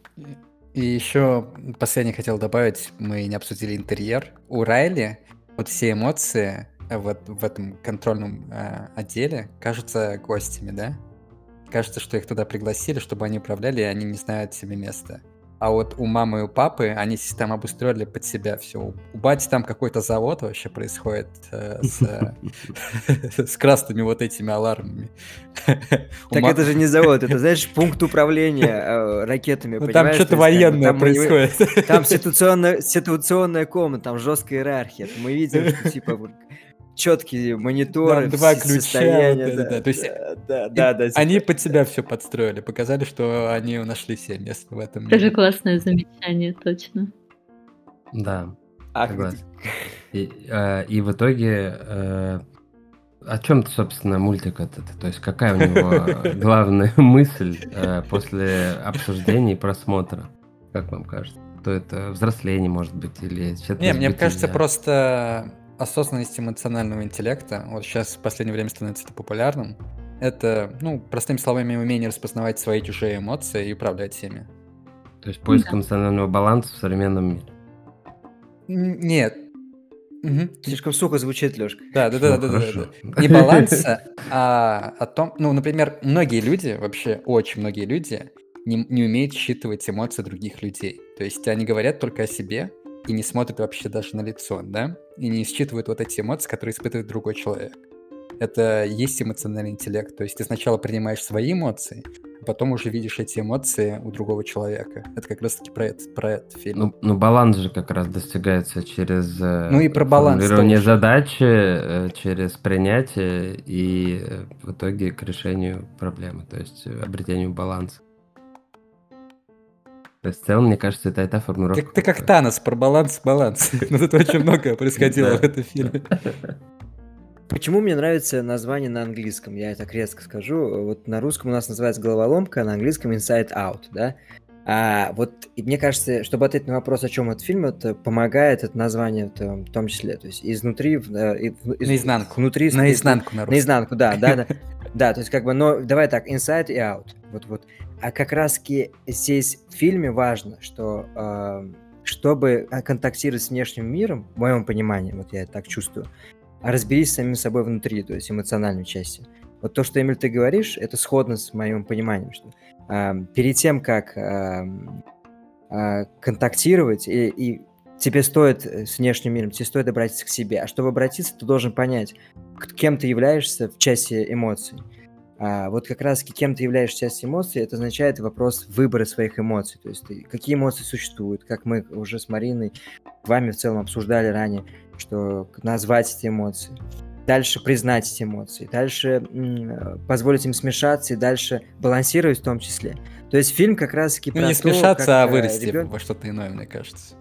И еще последний хотел добавить, мы не обсудили интерьер. У Райли вот все эмоции вот в этом контрольном э, отделе кажутся гостями, да? Кажется, что их туда пригласили, чтобы они управляли, и они не знают себе места. А вот у мамы и у папы они там обустроили под себя все. У бати там какой-то завод вообще происходит э, с, э, с красными вот этими алармами. Так это же не завод, это, знаешь, пункт управления э, ракетами, ну, Там что-то военное происходит. Там ситуационная комната, там жесткая иерархия. Мы видим, что типа четкие мониторы, да, два ключа. Вот да, да. То есть да, да, да, они под себя все подстроили, показали, что они нашли себе место в этом. Тоже классное замечание, точно. Да. Ах, и, э, и в итоге э, о чем, собственно, мультик этот? То есть какая у него главная мысль э, после обсуждения и просмотра? Как вам кажется? То это взросление, может быть, или Не, мне кажется, просто осознанность эмоционального интеллекта, вот сейчас в последнее время становится это популярным, это, ну, простыми словами, умение распознавать свои чужие эмоции и управлять ими. То есть поиск да. эмоционального баланса в современном мире. Нет. Угу. Слишком сухо звучит, Лешка. Да, да, да, ну, да, да, да. Не баланса, а о том, ну, например, многие люди, вообще очень многие люди, не, не умеют считывать эмоции других людей. То есть они говорят только о себе, и не смотрит вообще даже на лицо, да, и не считывает вот эти эмоции, которые испытывает другой человек. Это есть эмоциональный интеллект, то есть ты сначала принимаешь свои эмоции, а потом уже видишь эти эмоции у другого человека. Это как раз-таки про это, про этот фильм. Ну, ну, баланс же как раз достигается через э, ну, и про баланс формулирование тоже. задачи, э, через принятие и э, в итоге к решению проблемы, то есть обретению баланса. То есть в целом, мне кажется, это эта формулировка. Ты, ты как Танос, про баланс, баланс. Но тут очень много происходило в этом фильме. Почему мне нравится название на английском? Я так резко скажу. Вот на русском у нас называется головоломка, а на английском Inside Out, да? А вот и мне кажется, чтобы ответить на вопрос, о чем этот фильм, это помогает это название в, в том числе, то есть изнутри, в, из, наизнанку, внутри, наизнанку, на наизнанку, да, да, да, да, то есть как бы, но давай так, inside и out, вот, вот, а как раз-таки здесь в фильме важно, что э, чтобы контактировать с внешним миром, в моем понимании, вот я так чувствую, разберись с самим собой внутри, то есть эмоциональной части. Вот то, что, Эмиль, ты говоришь, это сходно с моим пониманием, что э, перед тем, как э, э, контактировать, и, и тебе стоит с внешним миром, тебе стоит обратиться к себе. А чтобы обратиться, ты должен понять, кем ты являешься в части эмоций. А вот как раз кем ты являешься частью эмоций, это означает вопрос выбора своих эмоций. То есть ты, какие эмоции существуют, как мы уже с Мариной, вами в целом обсуждали ранее, что назвать эти эмоции. Дальше признать эти эмоции, дальше м- позволить им смешаться и дальше балансировать в том числе. То есть фильм как раз-таки ну, про не то, смешаться, а э, вырасти ребен... во что-то иное, мне кажется.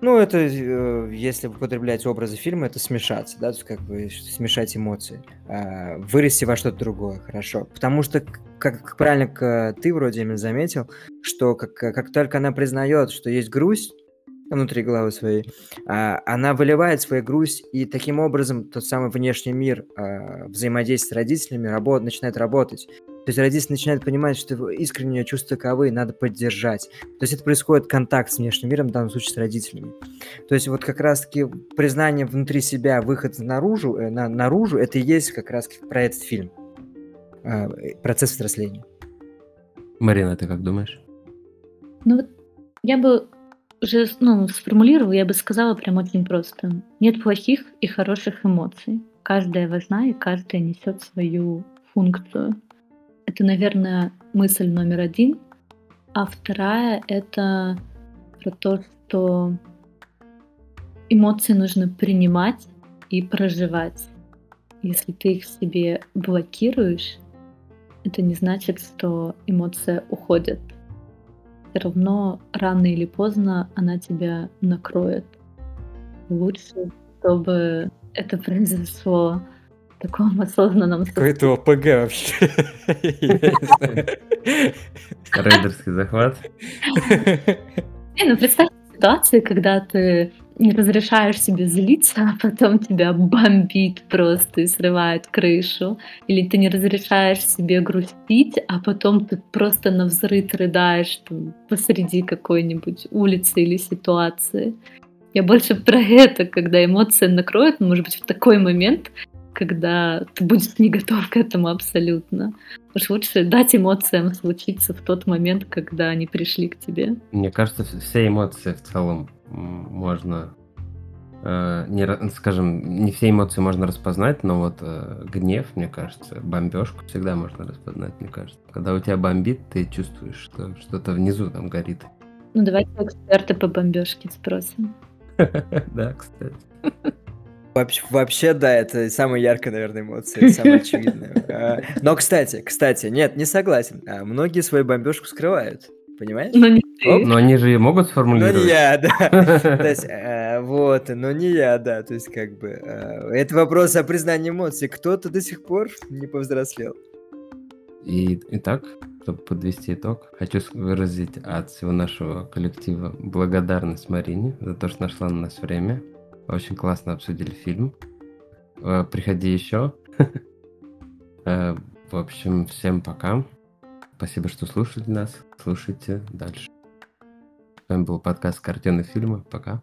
Ну, это, э, если употреблять образы фильма, это смешаться, да, то есть как бы смешать эмоции. А, вырасти во что-то другое, хорошо. Потому что, как, правильно ты вроде именно заметил, что как, как только она признает, что есть грусть, внутри головы своей, а, она выливает свою грусть, и таким образом тот самый внешний мир а, взаимодействия с родителями работ, начинает работать. То есть родители начинают понимать, что искреннее чувство таковы, надо поддержать. То есть это происходит контакт с внешним миром, в данном случае с родителями. То есть вот как раз-таки признание внутри себя, выход наружу, э, на, наружу, это и есть как раз про этот фильм. Э, процесс взросления. Марина, ты как думаешь? Ну вот я бы уже ну, сформулировала, я бы сказала прям очень просто. Нет плохих и хороших эмоций. Каждая важна, и каждая несет свою функцию. Это, наверное, мысль номер один. А вторая — это про то, что эмоции нужно принимать и проживать. Если ты их в себе блокируешь, это не значит, что эмоция уходит. Все равно рано или поздно она тебя накроет. лучше, чтобы это произошло таком осознанном Какой-то ОПГ вообще. Рейдерский захват. Не, ну представь ситуации, когда ты не разрешаешь себе злиться, а потом тебя бомбит просто и срывает крышу. Или ты не разрешаешь себе грустить, а потом ты просто на взрыв рыдаешь там, посреди какой-нибудь улицы или ситуации. Я больше про это, когда эмоции накроют, может быть, в такой момент, когда ты будешь не готов к этому абсолютно. Уж лучше дать эмоциям случиться в тот момент, когда они пришли к тебе. Мне кажется, все эмоции в целом можно, э, не, скажем, не все эмоции можно распознать, но вот э, гнев, мне кажется, бомбежку всегда можно распознать, мне кажется. Когда у тебя бомбит, ты чувствуешь, что что-то внизу там горит. Ну давайте эксперты по бомбежке спросим. Да, кстати. Вообще, вообще, да, это самая яркая, наверное, эмоция, самая очевидная. А, но, кстати, кстати, нет, не согласен. А, многие свою бомбежку скрывают, понимаешь? Но не. Но они же могут сформулировать. Но не я, да. То есть, а, вот, но не я, да. То есть, как бы, это вопрос о признании эмоций. Кто-то до сих пор не повзрослел. И, итак, чтобы подвести итог, хочу выразить от всего нашего коллектива благодарность Марине за то, что нашла на нас время. Очень классно обсудили фильм. Э, приходи еще. Э, в общем, всем пока. Спасибо, что слушали нас. Слушайте дальше. С вами был подкаст «Картины фильмы». Пока.